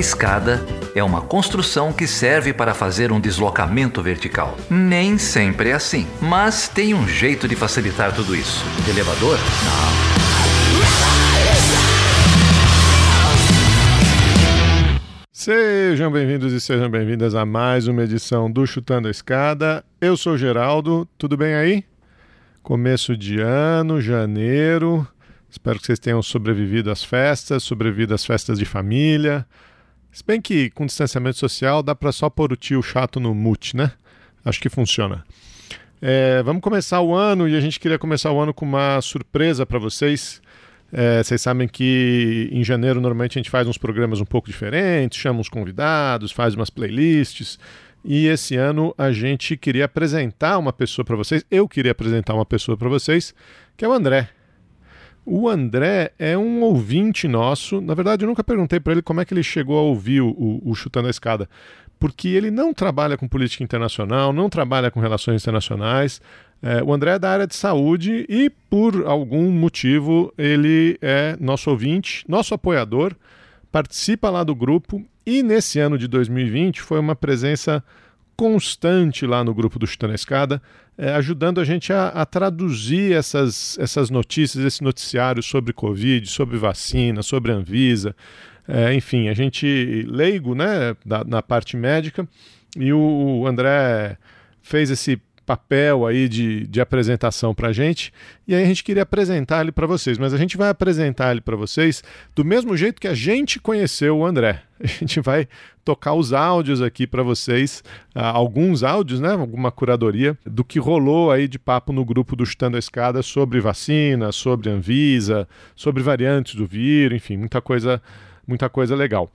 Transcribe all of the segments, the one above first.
escada é uma construção que serve para fazer um deslocamento vertical. Nem sempre é assim, mas tem um jeito de facilitar tudo isso. elevador? Não. Sejam bem-vindos e sejam bem-vindas a mais uma edição do Chutando a Escada. Eu sou Geraldo, tudo bem aí? Começo de ano, janeiro. Espero que vocês tenham sobrevivido às festas, sobrevivido às festas de família. Se bem que com distanciamento social dá para só pôr o tio chato no mute, né? Acho que funciona. É, vamos começar o ano e a gente queria começar o ano com uma surpresa para vocês. É, vocês sabem que em janeiro normalmente a gente faz uns programas um pouco diferentes, chama uns convidados, faz umas playlists. E esse ano a gente queria apresentar uma pessoa para vocês. Eu queria apresentar uma pessoa para vocês, que é o André. O André é um ouvinte nosso. Na verdade, eu nunca perguntei para ele como é que ele chegou a ouvir o, o, Chutando a Escada porque ele não trabalha com política internacional, não trabalha com relações internacionais. É, o André é da área de saúde e, por algum motivo, ele é nosso ouvinte, nosso apoiador, participa lá do grupo e, nesse ano de 2020, foi uma presença constante lá no grupo do Chutando a Escada, é, ajudando a gente a, a, traduzir essas, essas notícias, esse noticiário sobre Covid, sobre vacina, sobre Anvisa, é, enfim, a gente leigo né, da, na parte médica e o André fez esse papel aí de, de apresentação para a gente e aí a gente queria apresentar ele para vocês, mas a gente vai apresentar ele para vocês do mesmo jeito que a gente conheceu o André. A gente vai tocar os áudios aqui para vocês, uh, alguns áudios, né, alguma curadoria do que rolou aí de papo no grupo do Chutando a Escada sobre vacina, sobre Anvisa, sobre variantes do vírus, enfim, muita coisa muita coisa legal.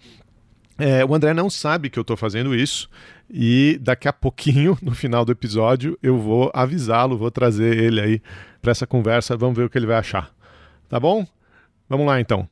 É, o André não sabe que eu estou fazendo isso e daqui a pouquinho, no final do episódio, eu vou avisá-lo, vou trazer ele aí para essa conversa, vamos ver o que ele vai achar. Tá bom? Vamos lá então.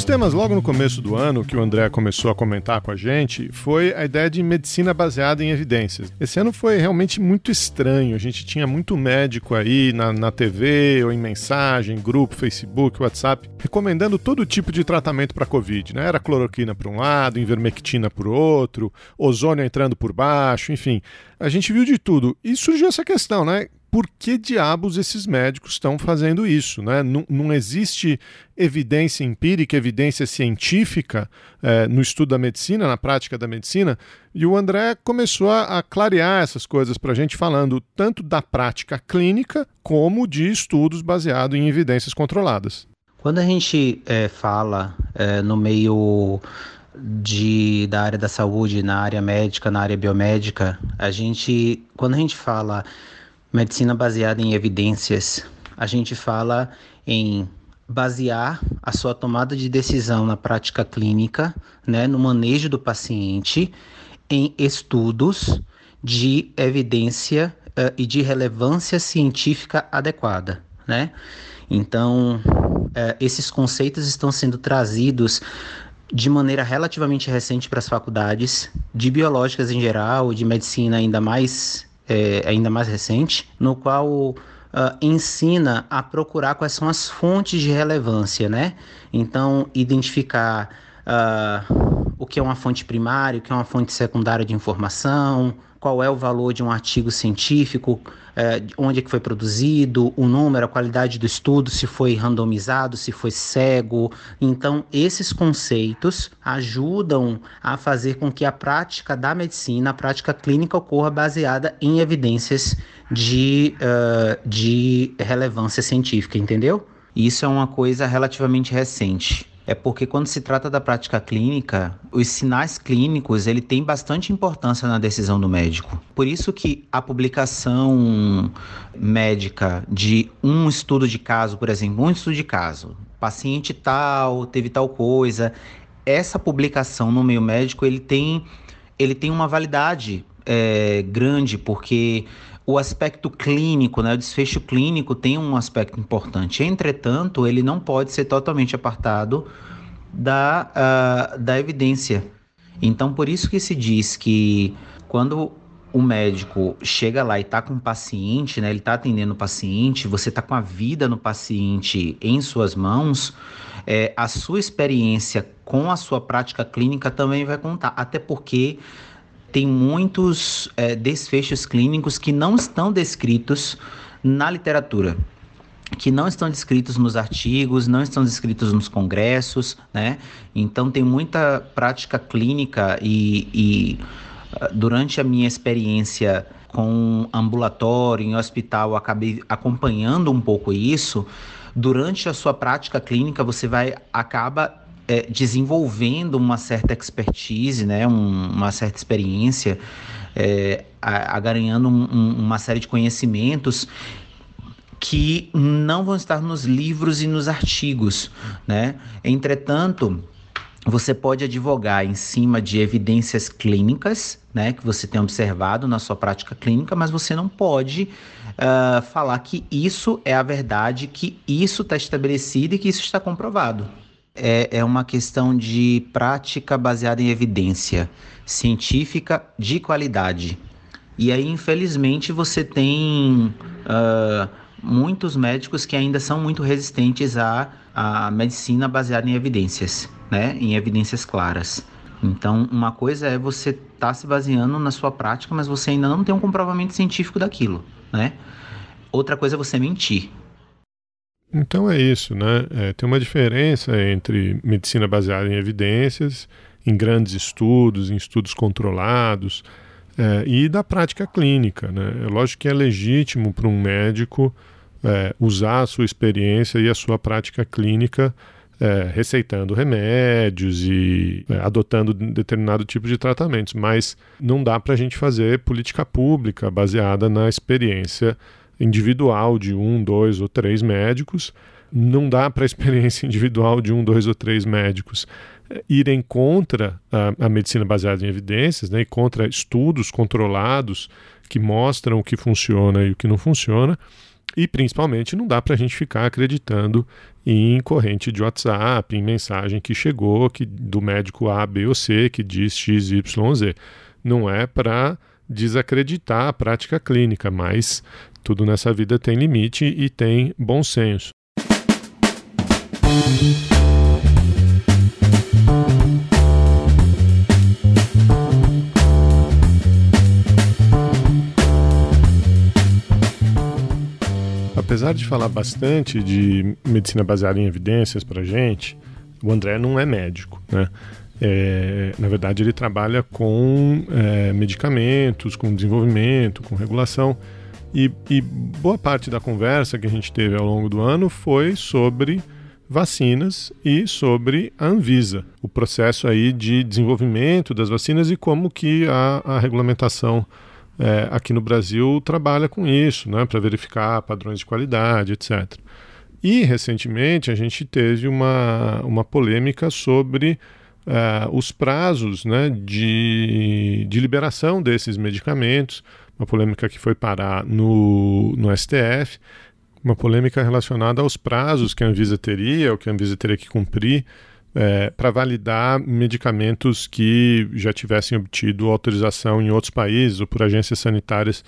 Dos temas logo no começo do ano que o André começou a comentar com a gente foi a ideia de medicina baseada em evidências. Esse ano foi realmente muito estranho. A gente tinha muito médico aí na, na TV ou em mensagem, grupo, Facebook, WhatsApp, recomendando todo tipo de tratamento para Covid. Né? Era cloroquina por um lado, invermectina por outro, ozônio entrando por baixo, enfim. A gente viu de tudo. E surgiu essa questão, né? Por que diabos esses médicos estão fazendo isso? Né? Não, não existe evidência empírica, evidência científica é, no estudo da medicina, na prática da medicina, e o André começou a, a clarear essas coisas para a gente, falando tanto da prática clínica como de estudos baseados em evidências controladas. Quando a gente é, fala é, no meio de, da área da saúde, na área médica, na área biomédica, a gente, quando a gente fala medicina baseada em evidências, a gente fala em basear a sua tomada de decisão na prática clínica, né, no manejo do paciente, em estudos de evidência uh, e de relevância científica adequada, né? Então, uh, esses conceitos estão sendo trazidos de maneira relativamente recente para as faculdades de biológicas em geral, de medicina ainda mais é, ainda mais recente, no qual uh, ensina a procurar quais são as fontes de relevância, né? Então, identificar uh, o que é uma fonte primária, o que é uma fonte secundária de informação, qual é o valor de um artigo científico, é, onde é que foi produzido, o número, a qualidade do estudo, se foi randomizado, se foi cego. Então, esses conceitos ajudam a fazer com que a prática da medicina, a prática clínica, ocorra baseada em evidências de, uh, de relevância científica, entendeu? Isso é uma coisa relativamente recente é porque quando se trata da prática clínica, os sinais clínicos ele tem bastante importância na decisão do médico. Por isso que a publicação médica de um estudo de caso, por exemplo, um estudo de caso, paciente tal teve tal coisa, essa publicação no meio médico ele tem ele tem uma validade é, grande porque o aspecto clínico, né, o desfecho clínico tem um aspecto importante. Entretanto, ele não pode ser totalmente apartado da, uh, da evidência. Então, por isso que se diz que quando o médico chega lá e está com o paciente, né, ele está atendendo o paciente, você está com a vida no paciente em suas mãos, é, a sua experiência com a sua prática clínica também vai contar. Até porque tem muitos é, desfechos clínicos que não estão descritos na literatura que não estão descritos nos artigos, não estão descritos nos congressos, né? Então tem muita prática clínica e, e ah, durante a minha experiência com ambulatório, em hospital, acabei acompanhando um pouco isso. Durante a sua prática clínica, você vai acaba é, desenvolvendo uma certa expertise, né, um, uma certa experiência, é, um, um, uma série de conhecimentos que não vão estar nos livros e nos artigos, né? Entretanto, você pode advogar em cima de evidências clínicas, né, que você tem observado na sua prática clínica, mas você não pode uh, falar que isso é a verdade, que isso está estabelecido e que isso está comprovado é, é uma questão de prática baseada em evidência científica de qualidade. E aí, infelizmente, você tem uh, muitos médicos que ainda são muito resistentes à, à medicina baseada em evidências, né? em evidências claras. Então, uma coisa é você estar tá se baseando na sua prática, mas você ainda não tem um comprovamento científico daquilo, né? Outra coisa é você mentir. Então é isso, né? É, tem uma diferença entre medicina baseada em evidências, em grandes estudos, em estudos controlados, é, e da prática clínica, né? É lógico que é legítimo para um médico é, usar a sua experiência e a sua prática clínica é, receitando remédios e é, adotando determinado tipo de tratamentos, mas não dá para a gente fazer política pública baseada na experiência individual de um, dois ou três médicos. Não dá para a experiência individual de um, dois ou três médicos eh, irem contra a, a, medicina baseada em evidências, né, e contra estudos controlados que mostram o que funciona e o que não funciona. E principalmente não dá para a gente ficar acreditando em corrente de WhatsApp, em mensagem que chegou que, do médico A, B ou C que diz X, Y, Z. Não é para desacreditar a prática clínica, mas tudo nessa vida tem limite e tem bom senso. Apesar de falar bastante de medicina baseada em evidências para gente, o André não é médico, né? É, na verdade, ele trabalha com é, medicamentos, com desenvolvimento, com regulação. E, e boa parte da conversa que a gente teve ao longo do ano foi sobre vacinas e sobre a Anvisa, o processo aí de desenvolvimento das vacinas e como que a, a regulamentação é, aqui no Brasil trabalha com isso, né, para verificar padrões de qualidade, etc. E recentemente a gente teve uma, uma polêmica sobre uh, os prazos né, de, de liberação desses medicamentos, uma polêmica que foi parar no, no STF, uma polêmica relacionada aos prazos que a Anvisa teria, ou que a Anvisa teria que cumprir é, para validar medicamentos que já tivessem obtido autorização em outros países ou por agências sanitárias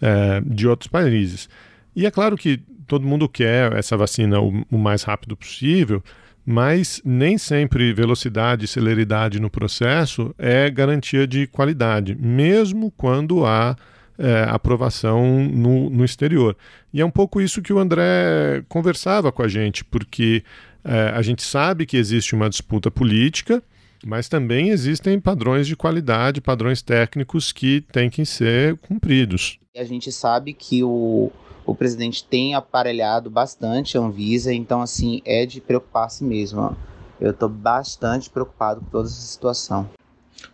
é, de outros países. E é claro que todo mundo quer essa vacina o, o mais rápido possível, mas nem sempre velocidade e celeridade no processo é garantia de qualidade, mesmo quando há é, aprovação no, no exterior. E é um pouco isso que o André conversava com a gente, porque é, a gente sabe que existe uma disputa política, mas também existem padrões de qualidade, padrões técnicos que têm que ser cumpridos. A gente sabe que o, o presidente tem aparelhado bastante a Anvisa, então assim é de preocupar-se mesmo. Eu estou bastante preocupado com toda essa situação.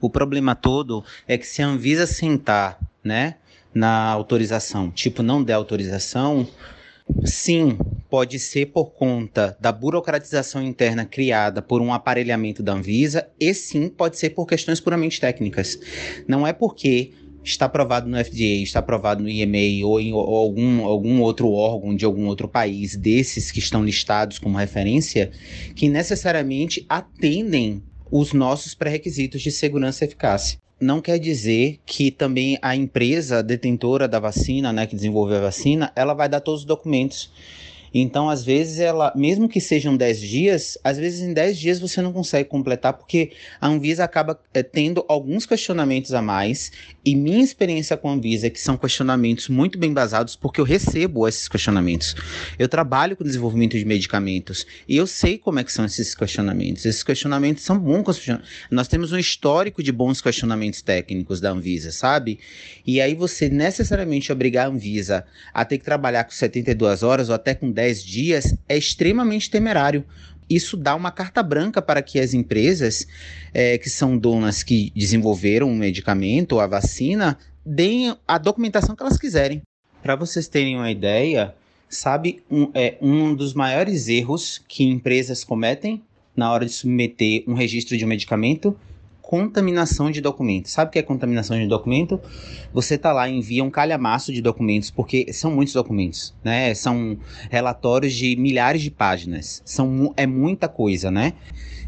O problema todo é que se a Anvisa sentar, né, na autorização, tipo não der autorização, sim, pode ser por conta da burocratização interna criada por um aparelhamento da Anvisa, e sim, pode ser por questões puramente técnicas. Não é porque está aprovado no FDA, está aprovado no EMA ou em ou algum, algum outro órgão de algum outro país desses que estão listados como referência, que necessariamente atendem os nossos pré-requisitos de segurança e eficácia. Não quer dizer que também a empresa detentora da vacina, né, que desenvolveu a vacina, ela vai dar todos os documentos então, às vezes, ela, mesmo que sejam 10 dias, às vezes em 10 dias você não consegue completar, porque a Anvisa acaba é, tendo alguns questionamentos a mais. E minha experiência com a Anvisa é que são questionamentos muito bem basados, porque eu recebo esses questionamentos. Eu trabalho com desenvolvimento de medicamentos e eu sei como é que são esses questionamentos. Esses questionamentos são bons. Nós temos um histórico de bons questionamentos técnicos da Anvisa, sabe? E aí você necessariamente obrigar a Anvisa a ter que trabalhar com 72 horas ou até com 10 dias é extremamente temerário. Isso dá uma carta branca para que as empresas é, que são donas que desenvolveram o medicamento ou a vacina deem a documentação que elas quiserem. Para vocês terem uma ideia, sabe um, é, um dos maiores erros que empresas cometem na hora de submeter um registro de um medicamento contaminação de documentos. Sabe o que é contaminação de documento? Você tá lá envia um calhamaço de documentos, porque são muitos documentos, né? São relatórios de milhares de páginas. São, é muita coisa, né?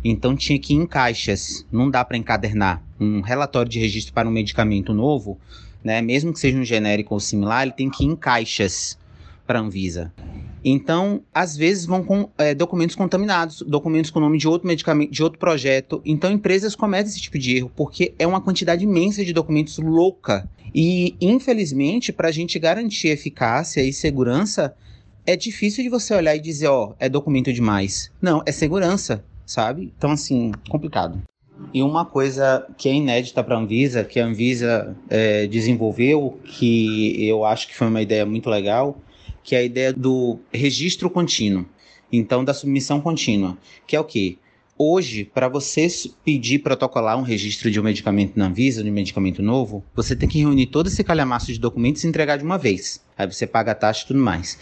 Então tinha que ir em caixas, não dá para encadernar. Um relatório de registro para um medicamento novo, né? Mesmo que seja um genérico ou similar, ele tem que ir em caixas para a Anvisa. Então, às vezes vão com é, documentos contaminados, documentos com nome de outro medicamento, de outro projeto. Então, empresas cometem esse tipo de erro porque é uma quantidade imensa de documentos louca. E, infelizmente, para a gente garantir eficácia e segurança, é difícil de você olhar e dizer, ó, oh, é documento demais. Não, é segurança, sabe? Então, assim, complicado. E uma coisa que é inédita para a Anvisa, que a Anvisa é, desenvolveu, que eu acho que foi uma ideia muito legal, que é a ideia do registro contínuo. Então, da submissão contínua, que é o quê? Hoje, para você pedir protocolar um registro de um medicamento na Anvisa, de um medicamento novo, você tem que reunir todo esse calhamaço de documentos e entregar de uma vez. Aí você paga a taxa e tudo mais.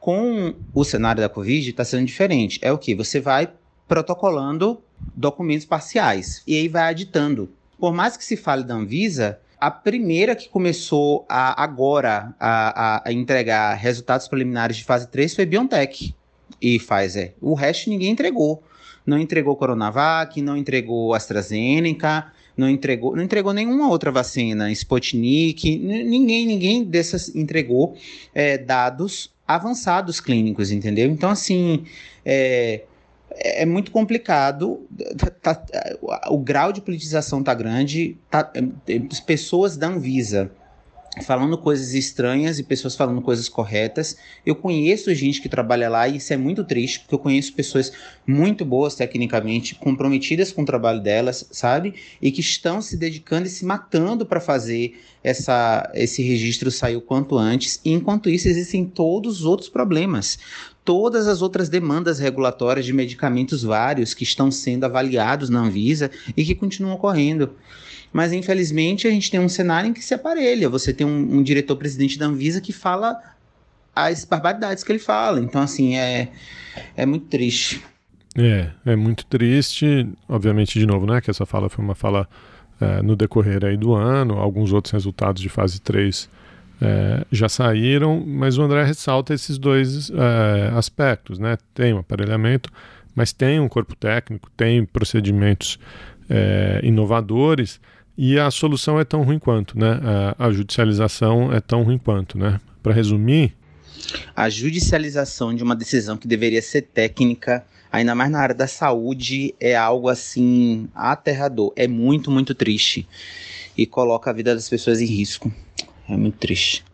Com o cenário da Covid, está sendo diferente. É o que? Você vai protocolando documentos parciais e aí vai aditando. Por mais que se fale da Anvisa, a primeira que começou a, agora a, a, entregar resultados preliminares de fase 3 foi BioNTech e Pfizer. O resto ninguém entregou. Não entregou Coronavac, não entregou AstraZeneca, não entregou, não entregou nenhuma outra vacina, Sputnik, ninguém, ninguém dessas entregou é, dados avançados clínicos, entendeu? Então, assim, é, é, é muito complicado. Tá, o grau de politização tá grande. Tá, é, pessoas da Anvisa falando coisas estranhas e pessoas falando coisas corretas. Eu conheço gente que trabalha lá e isso é muito triste, porque eu conheço pessoas muito boas tecnicamente, comprometidas com o trabalho delas, sabe? E que estão se dedicando e se matando para fazer essa, esse registro sair o quanto antes. E enquanto isso, existem todos os outros problemas todas as outras demandas regulatórias de medicamentos vários que estão sendo avaliados na Anvisa e que continuam ocorrendo. Mas, infelizmente, a gente tem um cenário em que se aparelha. Você tem um, um diretor-presidente da Anvisa que fala as barbaridades que ele fala. Então, assim, é, é muito triste. É, é muito triste. Obviamente, de novo, né, que essa fala foi uma fala é, no decorrer aí do ano. Alguns outros resultados de fase 3 é, já saíram, mas o André ressalta esses dois é, aspectos, né? Tem um aparelhamento, mas tem um corpo técnico, tem procedimentos é, inovadores e a solução é tão ruim quanto, né? A, a judicialização é tão ruim quanto, né? Para resumir, a judicialização de uma decisão que deveria ser técnica, ainda mais na área da saúde, é algo assim aterrador. É muito, muito triste e coloca a vida das pessoas em risco. É muito triste.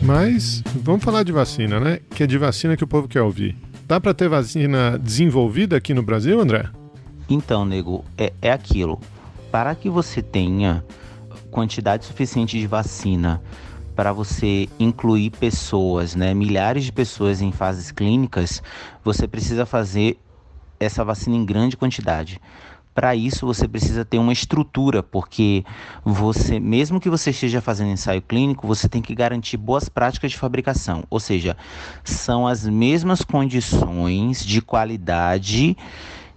Mas vamos falar de vacina, né? Que é de vacina que o povo quer ouvir. Dá para ter vacina desenvolvida aqui no Brasil, André? Então, nego, é, é aquilo. Para que você tenha quantidade suficiente de vacina para você incluir pessoas, né, milhares de pessoas em fases clínicas, você precisa fazer essa vacina em grande quantidade. Para isso você precisa ter uma estrutura, porque você, mesmo que você esteja fazendo ensaio clínico, você tem que garantir boas práticas de fabricação, ou seja, são as mesmas condições de qualidade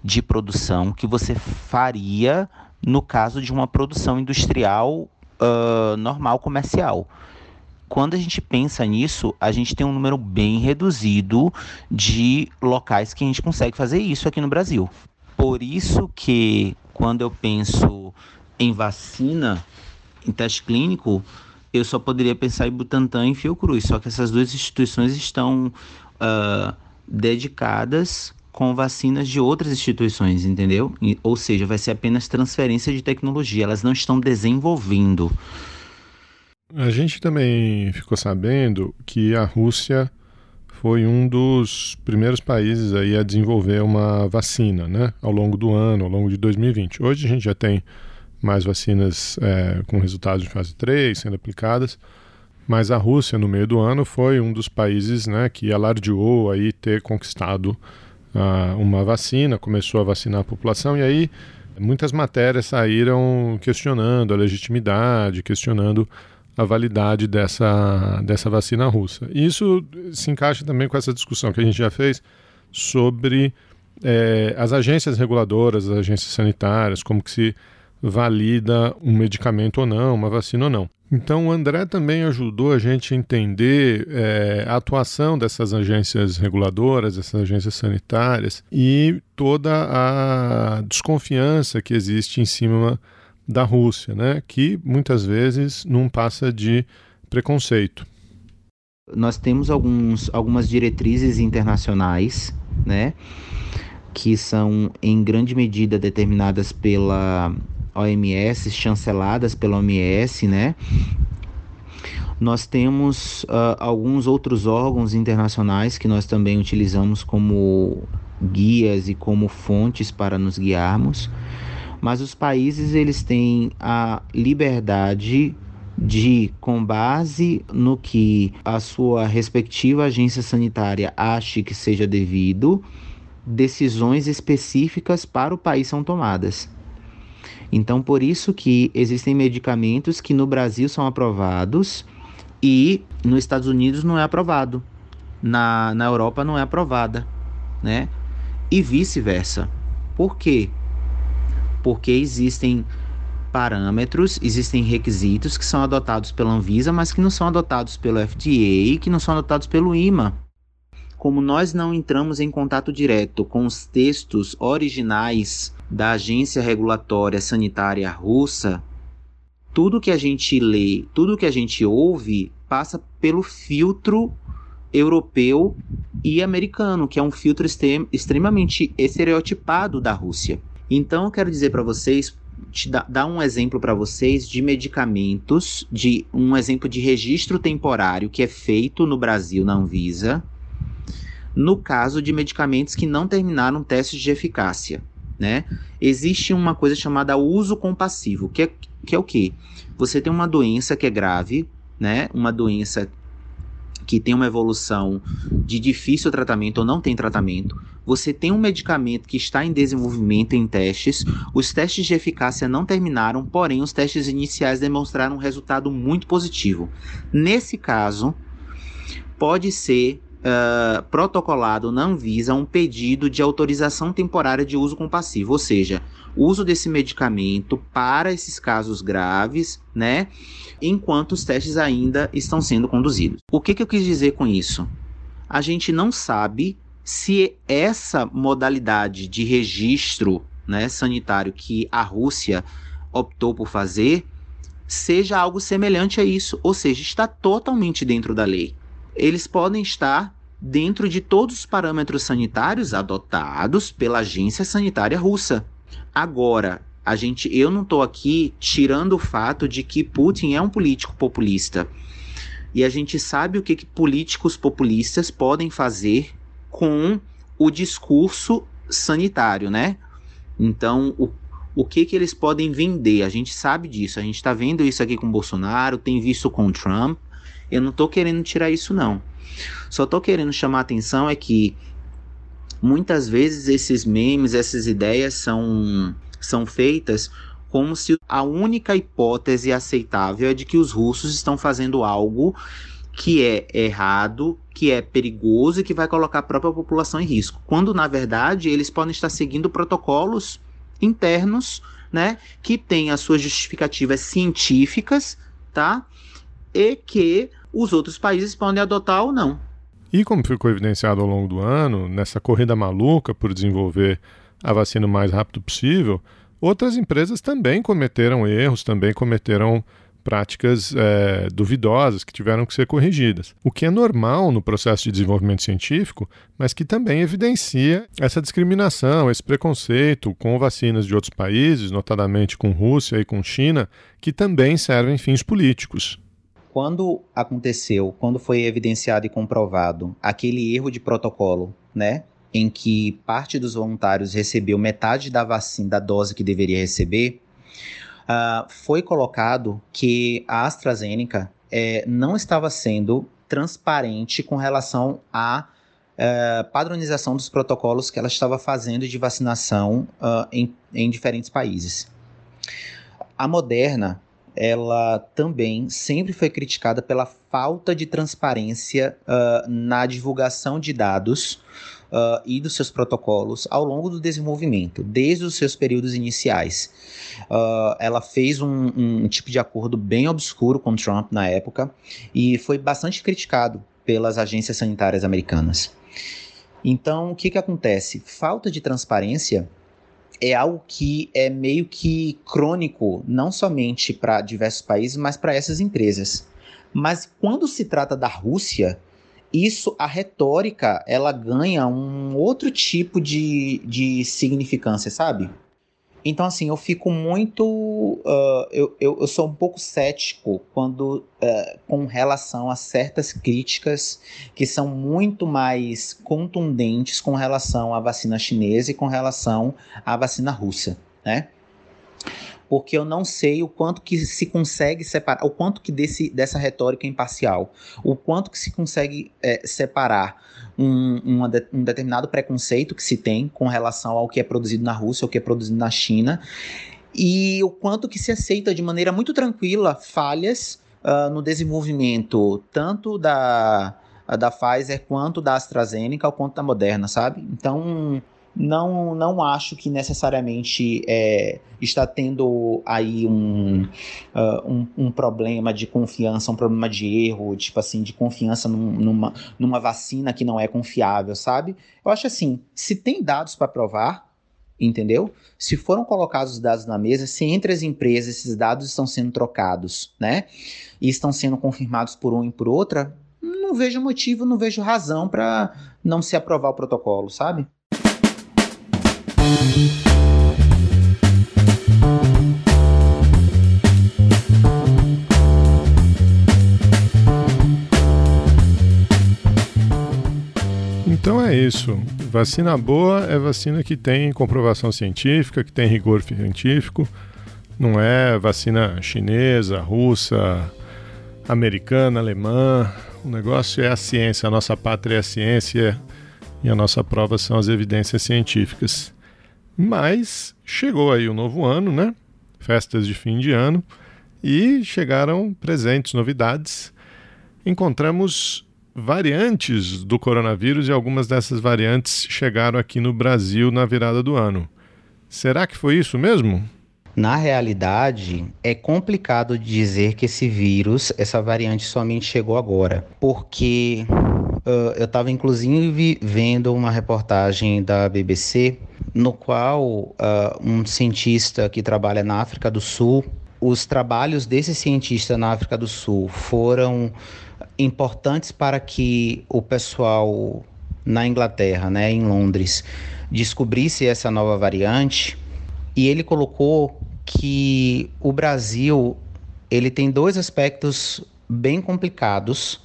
de produção que você faria no caso de uma produção industrial uh, normal, comercial. Quando a gente pensa nisso, a gente tem um número bem reduzido de locais que a gente consegue fazer isso aqui no Brasil. Por isso que quando eu penso em vacina, em teste clínico, eu só poderia pensar em Butantan e Fiocruz. Só que essas duas instituições estão uh, dedicadas com vacinas de outras instituições, entendeu? Ou seja, vai ser apenas transferência de tecnologia, elas não estão desenvolvendo. A gente também ficou sabendo que a Rússia foi um dos primeiros países aí a desenvolver uma vacina, né? Ao longo do ano, ao longo de 2020. Hoje a gente já tem mais vacinas é, com resultados de fase 3 sendo aplicadas, mas a Rússia, no meio do ano, foi um dos países né, que alardeou aí ter conquistado uh, uma vacina, começou a vacinar a população, e aí muitas matérias saíram questionando a legitimidade, questionando a validade dessa, dessa vacina russa. Isso se encaixa também com essa discussão que a gente já fez sobre é, as agências reguladoras, as agências sanitárias, como que se valida um medicamento ou não, uma vacina ou não. Então, o André também ajudou a gente a entender é, a atuação dessas agências reguladoras, dessas agências sanitárias e toda a desconfiança que existe em cima da Rússia, né, que muitas vezes não passa de preconceito. Nós temos alguns, algumas diretrizes internacionais, né, que são em grande medida determinadas pela OMS, chanceladas pela OMS, né? Nós temos uh, alguns outros órgãos internacionais que nós também utilizamos como guias e como fontes para nos guiarmos, mas os países eles têm a liberdade de, com base no que a sua respectiva agência sanitária ache que seja devido, decisões específicas para o país são tomadas. Então, por isso que existem medicamentos que no Brasil são aprovados e nos Estados Unidos não é aprovado. Na, na Europa não é aprovada, né? E vice-versa. Por quê? Porque existem parâmetros, existem requisitos que são adotados pela Anvisa, mas que não são adotados pelo FDA que não são adotados pelo IMA. Como nós não entramos em contato direto com os textos originais da Agência Regulatória Sanitária Russa, tudo que a gente lê, tudo que a gente ouve passa pelo filtro europeu e americano, que é um filtro extremamente estereotipado da Rússia. Então, eu quero dizer para vocês, te dar, dar um exemplo para vocês de medicamentos, de um exemplo de registro temporário que é feito no Brasil na Anvisa, no caso de medicamentos que não terminaram testes de eficácia né? Existe uma coisa chamada uso compassivo, que é, que é o quê? Você tem uma doença que é grave, né? Uma doença que tem uma evolução de difícil tratamento ou não tem tratamento. Você tem um medicamento que está em desenvolvimento em testes. Os testes de eficácia não terminaram, porém os testes iniciais demonstraram um resultado muito positivo. Nesse caso, pode ser uh, protocolado na Anvisa um pedido de autorização temporária de uso compassivo, ou seja, uso desse medicamento para esses casos graves, né? Enquanto os testes ainda estão sendo conduzidos. O que, que eu quis dizer com isso? A gente não sabe se essa modalidade de registro né, sanitário que a Rússia optou por fazer seja algo semelhante a isso, ou seja, está totalmente dentro da lei. Eles podem estar dentro de todos os parâmetros sanitários adotados pela Agência Sanitária Russa. Agora, a gente, eu não estou aqui tirando o fato de que Putin é um político populista. E a gente sabe o que, que políticos populistas podem fazer com o discurso sanitário, né? Então, o, o que, que eles podem vender? A gente sabe disso. A gente está vendo isso aqui com Bolsonaro, tem visto com Trump. Eu não estou querendo tirar isso, não. Só tô querendo chamar a atenção é que muitas vezes esses memes, essas ideias são, são feitas como se a única hipótese aceitável é de que os russos estão fazendo algo que é errado, que é perigoso e que vai colocar a própria população em risco. Quando na verdade eles podem estar seguindo protocolos internos né, que tem as suas justificativas científicas, tá? E que os outros países podem adotar ou não. E como ficou evidenciado ao longo do ano, nessa corrida maluca por desenvolver a vacina o mais rápido possível, outras empresas também cometeram erros, também cometeram práticas é, duvidosas que tiveram que ser corrigidas. O que é normal no processo de desenvolvimento científico, mas que também evidencia essa discriminação, esse preconceito com vacinas de outros países, notadamente com Rússia e com China, que também servem fins políticos. Quando aconteceu, quando foi evidenciado e comprovado aquele erro de protocolo, né, em que parte dos voluntários recebeu metade da vacina, da dose que deveria receber, uh, foi colocado que a AstraZeneca é, não estava sendo transparente com relação à uh, padronização dos protocolos que ela estava fazendo de vacinação uh, em, em diferentes países. A Moderna, ela também sempre foi criticada pela falta de transparência uh, na divulgação de dados uh, e dos seus protocolos ao longo do desenvolvimento, desde os seus períodos iniciais. Uh, ela fez um, um tipo de acordo bem obscuro com Trump na época e foi bastante criticado pelas agências sanitárias americanas. Então, o que, que acontece? Falta de transparência é algo que é meio que crônico, não somente para diversos países, mas para essas empresas. Mas quando se trata da Rússia, isso, a retórica, ela ganha um outro tipo de, de significância, sabe? Então, assim, eu fico muito. Uh, eu, eu, eu, sou um pouco cético quando, uh, com relação a certas críticas que são muito mais contundentes com relação à vacina chinesa e com relação à vacina russa, né? Porque eu não sei o quanto que se consegue separar, o quanto que desse, dessa retórica é imparcial, o quanto que se consegue é, separar um, um, determinado preconceito que se tem com relação ao que é produzido na Rússia, ou que é produzido na China, e o quanto que se aceita de maneira muito tranquila falhas uh, no desenvolvimento tanto da, da Pfizer quanto da AstraZeneca, ou quanto da Moderna, sabe? Então não, não acho que necessariamente é, está tendo aí um, uh, um, um, problema de confiança, um problema de erro, tipo assim, de confiança num, numa, numa vacina que não é confiável, sabe? Eu acho assim, se tem dados para provar, entendeu? Se foram colocados os dados na mesa, se entre as empresas esses dados estão sendo trocados, né? E estão sendo confirmados por um e por outra, não vejo motivo, não vejo razão para não se aprovar o protocolo, sabe? Então é isso. Vacina boa é vacina que tem comprovação científica, que tem rigor científico. Não é vacina chinesa, russa, americana, alemã. O negócio é a ciência. A nossa pátria é a ciência e a nossa prova são as evidências científicas. Mas chegou aí o novo ano, né? Festas de fim de ano e chegaram presentes, novidades. Encontramos variantes do coronavírus e algumas dessas variantes chegaram aqui no Brasil na virada do ano. Será que foi isso mesmo? Na realidade, é complicado dizer que esse vírus, essa variante somente chegou agora, porque uh, eu estava inclusive vendo uma reportagem da BBC no qual uh, um cientista que trabalha na África do Sul, os trabalhos desse cientista na África do Sul foram importantes para que o pessoal na Inglaterra, né, em Londres, descobrisse essa nova variante. E ele colocou que o Brasil ele tem dois aspectos bem complicados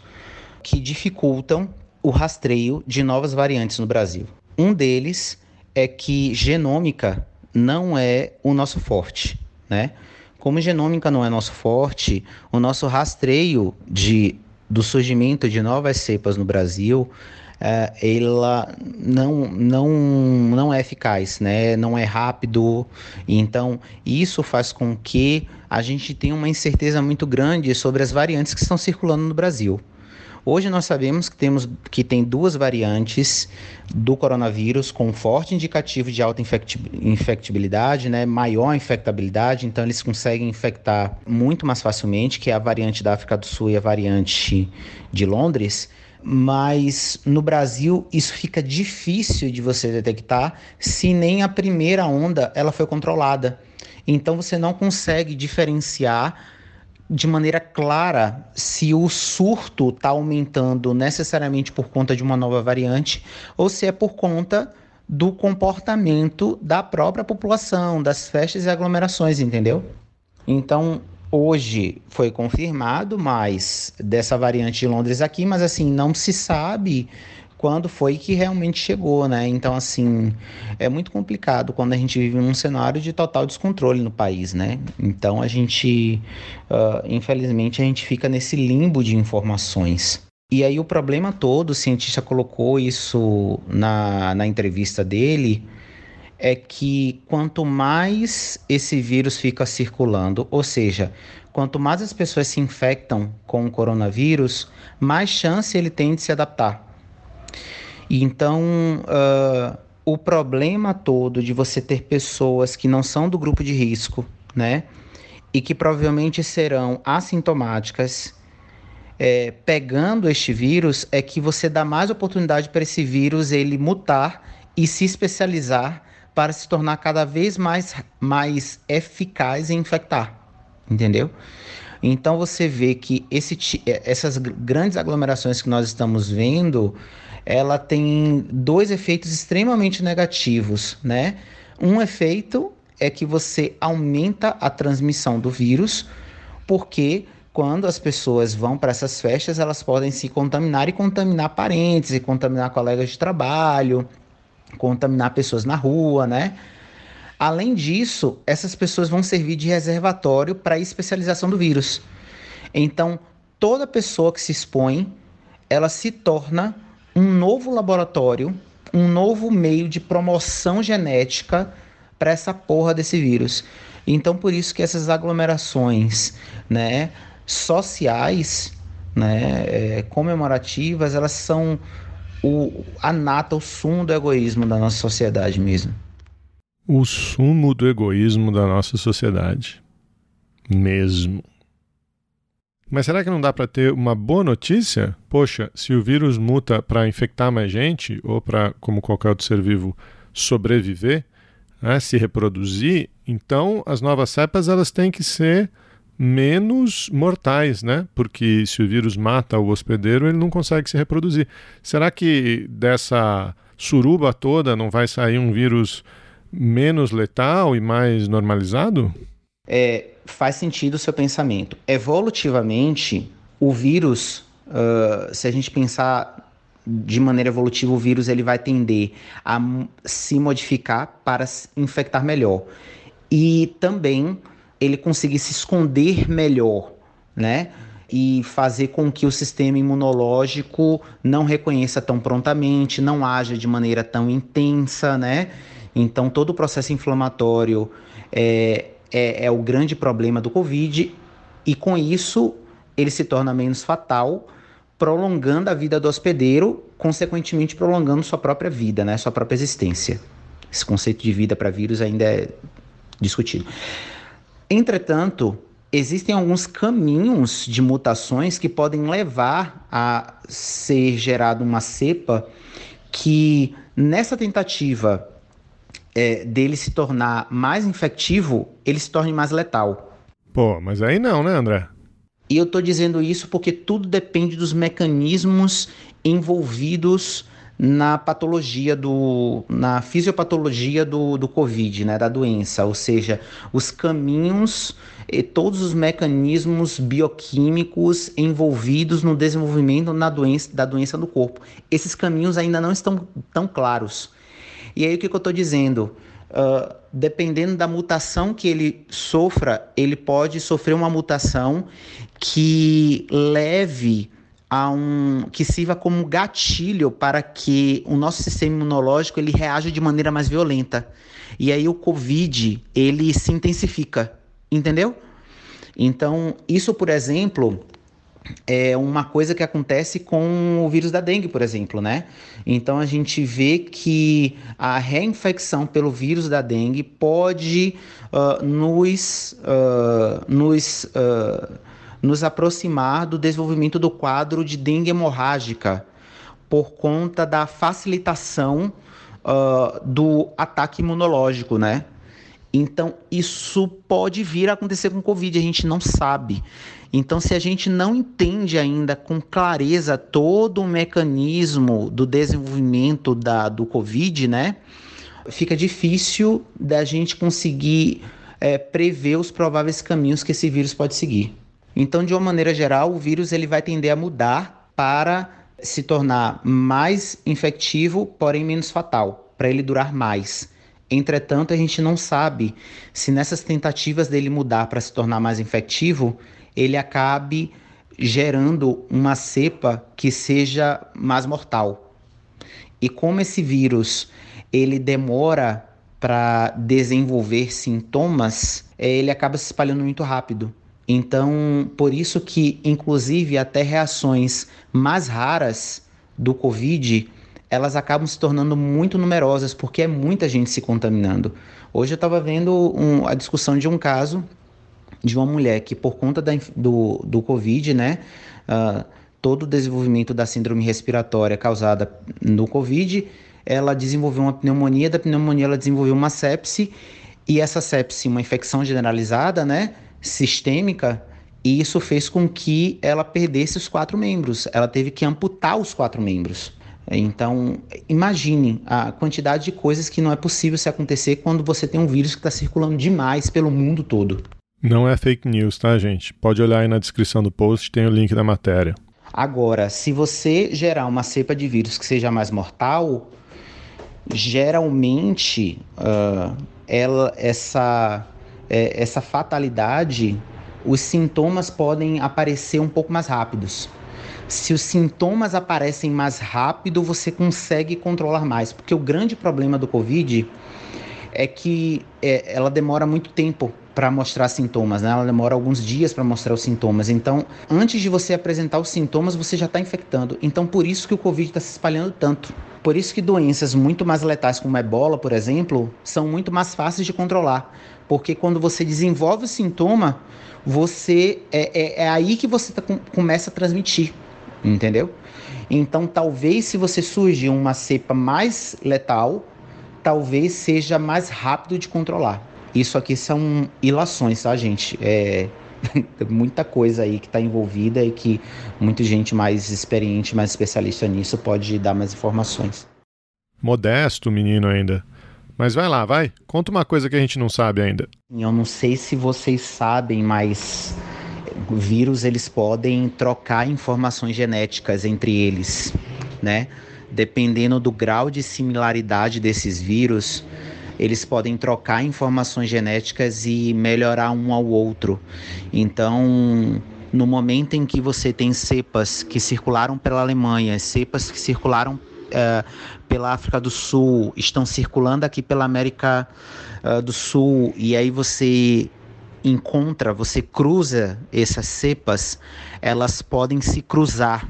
que dificultam o rastreio de novas variantes no Brasil. Um deles é que genômica não é o nosso forte, né? Como genômica não é nosso forte, o nosso rastreio de, do surgimento de novas cepas no Brasil, é, ela não, não, não é eficaz, né? não é rápido. Então, isso faz com que a gente tenha uma incerteza muito grande sobre as variantes que estão circulando no Brasil. Hoje nós sabemos que temos que tem duas variantes do coronavírus com forte indicativo de alta infectibilidade, né, maior infectabilidade, então eles conseguem infectar muito mais facilmente, que é a variante da África do Sul e a variante de Londres mas no Brasil isso fica difícil de você detectar se nem a primeira onda ela foi controlada. Então você não consegue diferenciar de maneira clara se o surto está aumentando necessariamente por conta de uma nova variante ou se é por conta do comportamento da própria população, das festas e aglomerações, entendeu? Então, Hoje foi confirmado mais dessa variante de Londres aqui, mas assim, não se sabe quando foi que realmente chegou, né? Então, assim, é muito complicado quando a gente vive num cenário de total descontrole no país, né? Então, a gente, uh, infelizmente, a gente fica nesse limbo de informações. E aí, o problema todo, o cientista colocou isso na, na entrevista dele, é que quanto mais esse vírus fica circulando, ou seja, quanto mais as pessoas se infectam com o coronavírus, mais chance ele tem de se adaptar. Então, uh, o problema todo de você ter pessoas que não são do grupo de risco, né? E que provavelmente serão assintomáticas, é, pegando este vírus, é que você dá mais oportunidade para esse vírus ele mutar e se especializar para se tornar cada vez mais, mais eficaz em infectar, entendeu? Então você vê que esse, essas grandes aglomerações que nós estamos vendo, ela tem dois efeitos extremamente negativos, né? Um efeito é que você aumenta a transmissão do vírus, porque quando as pessoas vão para essas festas, elas podem se contaminar e contaminar parentes, e contaminar colegas de trabalho, contaminar pessoas na rua, né? Além disso, essas pessoas vão servir de reservatório para a especialização do vírus. Então, toda pessoa que se expõe, ela se torna um novo laboratório, um novo meio de promoção genética para essa porra desse vírus. Então, por isso que essas aglomerações, né, sociais, né, é, comemorativas, elas são o, a nata, o sumo do egoísmo da nossa sociedade mesmo. O sumo do egoísmo da nossa sociedade. Mesmo. Mas será que não dá para ter uma boa notícia? Poxa, se o vírus muta para infectar mais gente, ou para, como qualquer outro ser vivo, sobreviver, né, se reproduzir, então as novas cepas elas têm que ser menos mortais, né? Porque se o vírus mata o hospedeiro, ele não consegue se reproduzir. Será que dessa suruba toda não vai sair um vírus menos letal e mais normalizado? É, faz sentido o seu pensamento. Evolutivamente, o vírus, uh, se a gente pensar de maneira evolutiva, o vírus ele vai tender a se modificar para infectar melhor. E também ele conseguir se esconder melhor, né? E fazer com que o sistema imunológico não reconheça tão prontamente, não haja de maneira tão intensa, né? Então, todo o processo inflamatório é, é, é o grande problema do Covid, e com isso ele se torna menos fatal, prolongando a vida do hospedeiro, consequentemente prolongando sua própria vida, né? Sua própria existência. Esse conceito de vida para vírus ainda é discutido. Entretanto, existem alguns caminhos de mutações que podem levar a ser gerada uma cepa que, nessa tentativa é, dele se tornar mais infectivo, ele se torne mais letal. Pô, mas aí não, né, André? E eu estou dizendo isso porque tudo depende dos mecanismos envolvidos na patologia do na fisiopatologia do, do Covid, né, da doença, ou seja, os caminhos e todos os mecanismos bioquímicos envolvidos no desenvolvimento na doença, da doença do corpo. Esses caminhos ainda não estão tão claros. E aí o que, que eu estou dizendo? Uh, dependendo da mutação que ele sofra, ele pode sofrer uma mutação que leve a um que sirva como gatilho para que o nosso sistema imunológico ele reaja de maneira mais violenta. E aí o COVID, ele se intensifica, entendeu? Então, isso, por exemplo, é uma coisa que acontece com o vírus da dengue, por exemplo, né? Então a gente vê que a reinfecção pelo vírus da dengue pode uh, nos, uh, nos, uh, nos aproximar do desenvolvimento do quadro de dengue hemorrágica por conta da facilitação do ataque imunológico, né? Então isso pode vir a acontecer com o Covid, a gente não sabe. Então, se a gente não entende ainda com clareza todo o mecanismo do desenvolvimento da, do Covid, né? Fica difícil da gente conseguir é, prever os prováveis caminhos que esse vírus pode seguir. Então, de uma maneira geral, o vírus ele vai tender a mudar para se tornar mais infectivo, porém menos fatal, para ele durar mais. Entretanto, a gente não sabe se nessas tentativas dele mudar para se tornar mais infectivo, ele acabe gerando uma cepa que seja mais mortal. E como esse vírus ele demora para desenvolver sintomas, é, ele acaba se espalhando muito rápido. Então, por isso que, inclusive, até reações mais raras do Covid, elas acabam se tornando muito numerosas, porque é muita gente se contaminando. Hoje eu estava vendo um, a discussão de um caso de uma mulher que, por conta da, do, do Covid, né, uh, todo o desenvolvimento da síndrome respiratória causada no Covid, ela desenvolveu uma pneumonia, da pneumonia ela desenvolveu uma sepse, e essa sepse, uma infecção generalizada, né, sistêmica, e isso fez com que ela perdesse os quatro membros. Ela teve que amputar os quatro membros. Então, imagine a quantidade de coisas que não é possível se acontecer quando você tem um vírus que está circulando demais pelo mundo todo. Não é fake news, tá, gente? Pode olhar aí na descrição do post, tem o link da matéria. Agora, se você gerar uma cepa de vírus que seja mais mortal, geralmente uh, ela, essa, é, essa fatalidade, os sintomas podem aparecer um pouco mais rápidos. Se os sintomas aparecem mais rápido, você consegue controlar mais, porque o grande problema do Covid é que é, ela demora muito tempo para mostrar sintomas, né? Ela demora alguns dias para mostrar os sintomas. Então, antes de você apresentar os sintomas, você já está infectando. Então, por isso que o Covid está se espalhando tanto. Por isso que doenças muito mais letais, como a ebola, por exemplo, são muito mais fáceis de controlar. Porque quando você desenvolve o sintoma, você é, é, é aí que você tá, começa a transmitir, entendeu? Então, talvez se você surgir uma cepa mais letal, talvez seja mais rápido de controlar. Isso aqui são ilações, tá, gente? É muita coisa aí que está envolvida e que muita gente mais experiente, mais especialista nisso pode dar mais informações. Modesto menino ainda. Mas vai lá, vai. Conta uma coisa que a gente não sabe ainda. Eu não sei se vocês sabem, mas vírus eles podem trocar informações genéticas entre eles, né? Dependendo do grau de similaridade desses vírus, eles podem trocar informações genéticas e melhorar um ao outro. Então, no momento em que você tem cepas que circularam pela Alemanha, cepas que circularam uh, pela África do Sul, estão circulando aqui pela América uh, do Sul, e aí você encontra, você cruza essas cepas, elas podem se cruzar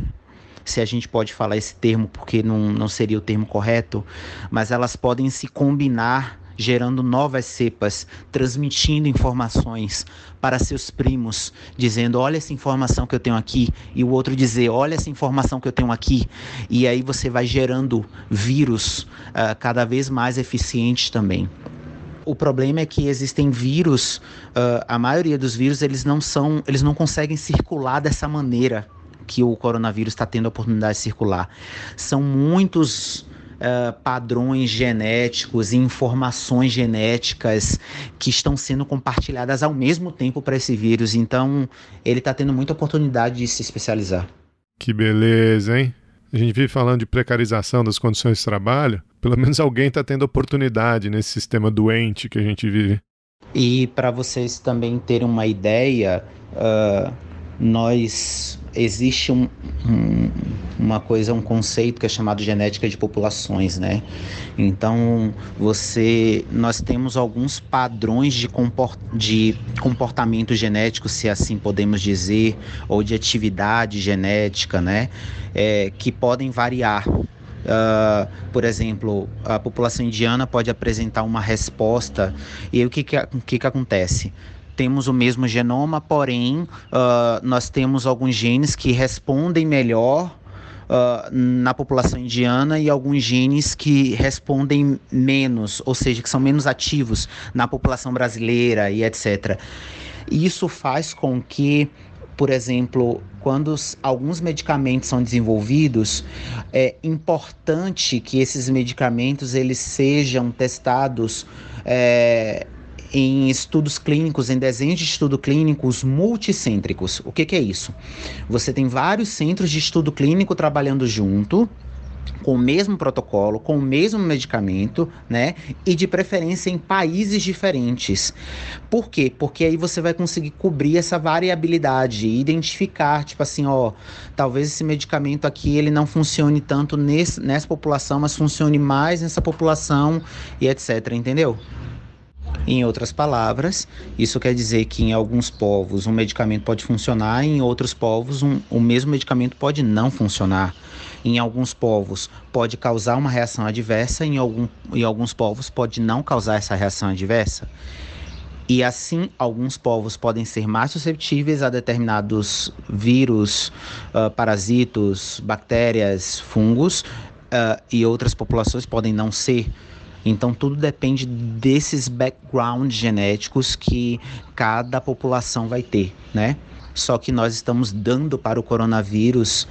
se a gente pode falar esse termo, porque não, não seria o termo correto, mas elas podem se combinar gerando novas cepas, transmitindo informações para seus primos, dizendo: Olha essa informação que eu tenho aqui, e o outro dizer: Olha essa informação que eu tenho aqui, e aí você vai gerando vírus uh, cada vez mais eficientes também. O problema é que existem vírus, uh, a maioria dos vírus eles não são, eles não conseguem circular dessa maneira que o coronavírus está tendo a oportunidade de circular. São muitos Uh, padrões genéticos e informações genéticas que estão sendo compartilhadas ao mesmo tempo para esse vírus. Então, ele está tendo muita oportunidade de se especializar. Que beleza, hein? A gente vive falando de precarização das condições de trabalho. Pelo menos alguém está tendo oportunidade nesse sistema doente que a gente vive. E para vocês também terem uma ideia, uh, nós existe um, um, uma coisa, um conceito que é chamado genética de populações, né? Então, você, nós temos alguns padrões de, comport, de comportamento genético, se assim podemos dizer, ou de atividade genética, né? É, que podem variar. Uh, por exemplo, a população indiana pode apresentar uma resposta. E aí o que, que, que, que acontece? Temos o mesmo genoma, porém uh, nós temos alguns genes que respondem melhor uh, na população indiana e alguns genes que respondem menos, ou seja, que são menos ativos na população brasileira e etc. Isso faz com que por exemplo, quando alguns medicamentos são desenvolvidos, é importante que esses medicamentos eles sejam testados é, em estudos clínicos, em desenhos de estudo clínicos multicêntricos. O que, que é isso? Você tem vários centros de estudo clínico trabalhando junto com o mesmo protocolo, com o mesmo medicamento, né? E de preferência em países diferentes. Por quê? Porque aí você vai conseguir cobrir essa variabilidade e identificar, tipo assim, ó, talvez esse medicamento aqui ele não funcione tanto nesse, nessa população, mas funcione mais nessa população e etc, entendeu? Em outras palavras, isso quer dizer que em alguns povos um medicamento pode funcionar, em outros povos um, o mesmo medicamento pode não funcionar. Em alguns povos pode causar uma reação adversa, em, algum, em alguns povos pode não causar essa reação adversa. E assim, alguns povos podem ser mais susceptíveis a determinados vírus, uh, parasitos, bactérias, fungos, uh, e outras populações podem não ser. Então tudo depende desses backgrounds genéticos que cada população vai ter, né? Só que nós estamos dando para o coronavírus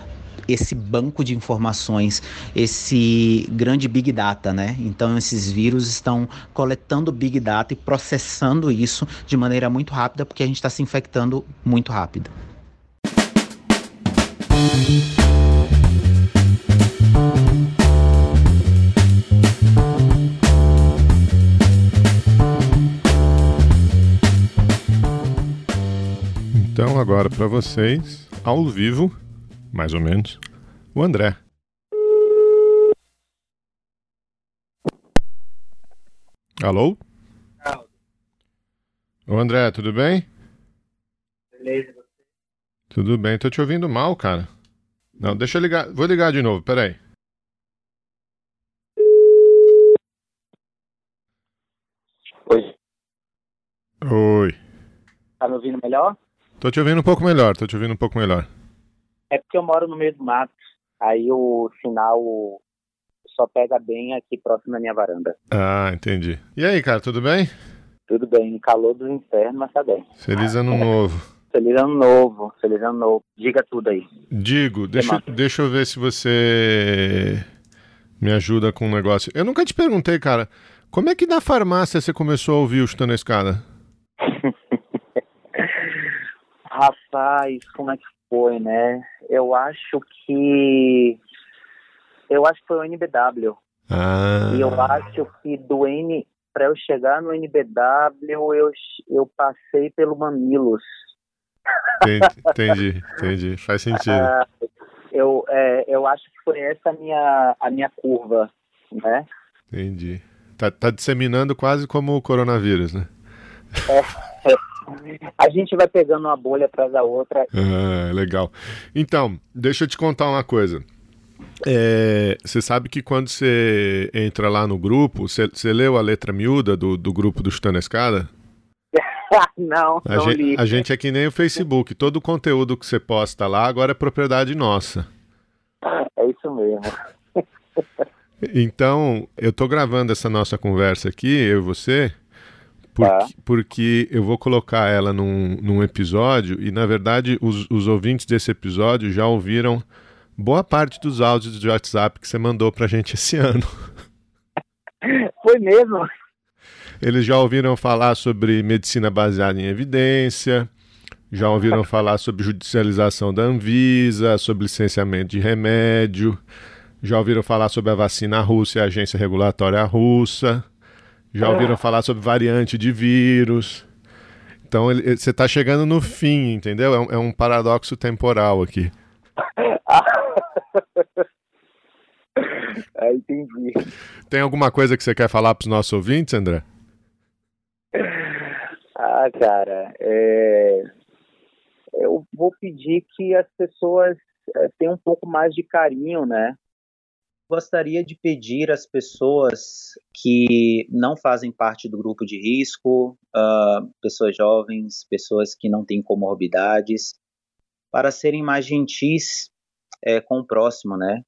esse banco de informações, esse grande big data, né? Então esses vírus estão coletando big data e processando isso de maneira muito rápida, porque a gente está se infectando muito rápido. Então, agora para vocês, ao vivo, mais ou menos, o André. Alô? Ô André, tudo bem? Beleza, você? Tudo bem, tô te ouvindo mal, cara. Não, deixa eu ligar. Vou ligar de novo, peraí. Oi. Oi. Tá me ouvindo melhor? Tô te ouvindo um pouco melhor, tô te ouvindo um pouco melhor. É porque eu moro no meio do mato. Aí o sinal só pega bem aqui próximo da minha varanda. Ah, entendi. E aí, cara, tudo bem? Tudo bem, calor do inferno, mas tá bem. Feliz ano novo. Feliz ano novo, feliz ano novo. Diga tudo aí. Digo, deixa, deixa eu ver se você me ajuda com um negócio. Eu nunca te perguntei, cara, como é que na farmácia você começou a ouvir o Chutando a Escada? Rapaz, como é que foi, né? Eu acho que. Eu acho que foi o NBW. Ah. E eu acho que do N. Para eu chegar no NBW, eu, eu passei pelo Mamilos. Entendi, entendi, entendi. Faz sentido. Ah, eu, é, eu acho que foi essa a minha, a minha curva, né? Entendi. Tá, tá disseminando quase como o coronavírus, né? É, a gente vai pegando uma bolha atrás da outra. Ah, legal. Então, deixa eu te contar uma coisa. É, você sabe que quando você entra lá no grupo, você, você leu a letra miúda do, do grupo do Chutando a Escada? não, a não gente, li. a gente é que nem o Facebook. Todo o conteúdo que você posta lá agora é propriedade nossa. É isso mesmo. Então, eu tô gravando essa nossa conversa aqui, eu e você, Tá. porque eu vou colocar ela num, num episódio e, na verdade, os, os ouvintes desse episódio já ouviram boa parte dos áudios de WhatsApp que você mandou pra gente esse ano. Foi mesmo? Eles já ouviram falar sobre medicina baseada em evidência, já ouviram falar sobre judicialização da Anvisa, sobre licenciamento de remédio, já ouviram falar sobre a vacina russa e a agência regulatória russa, já ouviram falar sobre variante de vírus. Então ele- você está chegando no fim, entendeu? É um, é um paradoxo temporal aqui. É, entendi. Tem alguma coisa que você quer falar para os nossos ouvintes, André? Ah, cara, é... eu vou pedir que as pessoas é, tenham um pouco mais de carinho, né? Gostaria de pedir às pessoas que não fazem parte do grupo de risco, uh, pessoas jovens, pessoas que não têm comorbidades, para serem mais gentis é, com o próximo, né?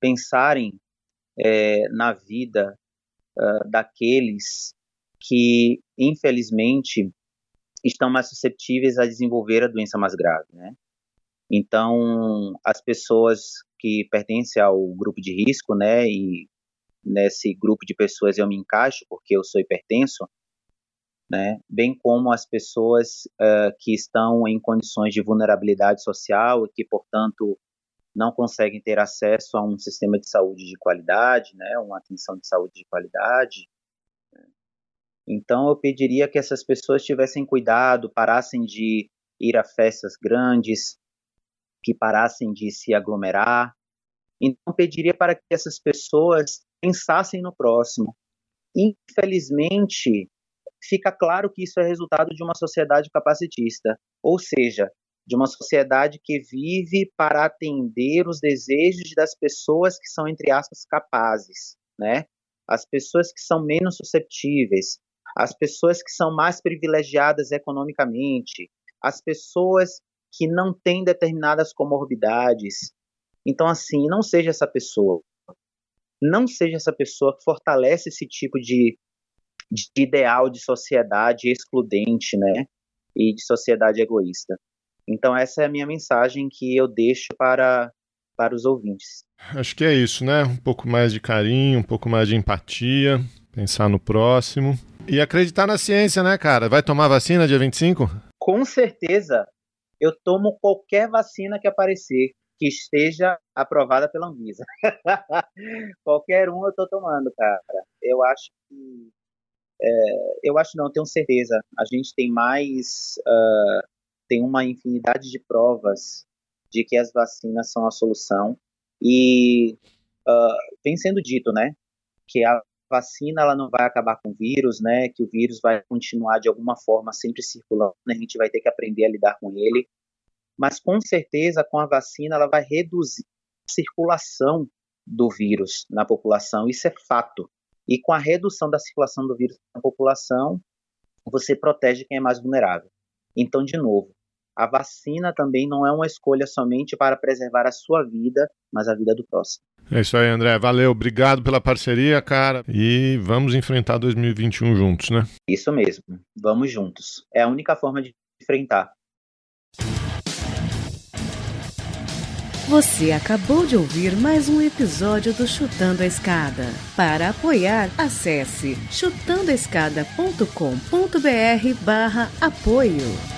Pensarem é, na vida uh, daqueles que, infelizmente, estão mais suscetíveis a desenvolver a doença mais grave, né? Então, as pessoas que pertencem ao grupo de risco, né, e nesse grupo de pessoas eu me encaixo porque eu sou hipertenso, né, bem como as pessoas uh, que estão em condições de vulnerabilidade social e que, portanto, não conseguem ter acesso a um sistema de saúde de qualidade, né, uma atenção de saúde de qualidade. Então, eu pediria que essas pessoas tivessem cuidado, parassem de ir a festas grandes, que parassem de se aglomerar. Então, pediria para que essas pessoas pensassem no próximo. Infelizmente, fica claro que isso é resultado de uma sociedade capacitista, ou seja, de uma sociedade que vive para atender os desejos das pessoas que são, entre aspas, capazes, né? As pessoas que são menos susceptíveis, as pessoas que são mais privilegiadas economicamente, as pessoas que não têm determinadas comorbidades. Então, assim, não seja essa pessoa. Não seja essa pessoa que fortalece esse tipo de, de ideal de sociedade excludente, né? E de sociedade egoísta. Então, essa é a minha mensagem que eu deixo para, para os ouvintes. Acho que é isso, né? Um pouco mais de carinho, um pouco mais de empatia, pensar no próximo. E acreditar na ciência, né, cara? Vai tomar vacina dia 25? Com certeza eu tomo qualquer vacina que aparecer que esteja aprovada pela Anvisa. qualquer um eu estou tomando, cara. Eu acho que é, eu acho não, tenho certeza. A gente tem mais, uh, tem uma infinidade de provas de que as vacinas são a solução e uh, vem sendo dito, né, que a vacina ela não vai acabar com o vírus, né? Que o vírus vai continuar de alguma forma sempre circulando, né, a gente vai ter que aprender a lidar com ele. Mas com certeza com a vacina ela vai reduzir a circulação do vírus na população, isso é fato. E com a redução da circulação do vírus na população, você protege quem é mais vulnerável. Então, de novo, a vacina também não é uma escolha somente para preservar a sua vida, mas a vida do próximo. É isso aí, André. Valeu, obrigado pela parceria, cara. E vamos enfrentar 2021 juntos, né? Isso mesmo. Vamos juntos. É a única forma de enfrentar. Você acabou de ouvir mais um episódio do Chutando a Escada. Para apoiar, acesse chutandoaescada.com.br barra apoio.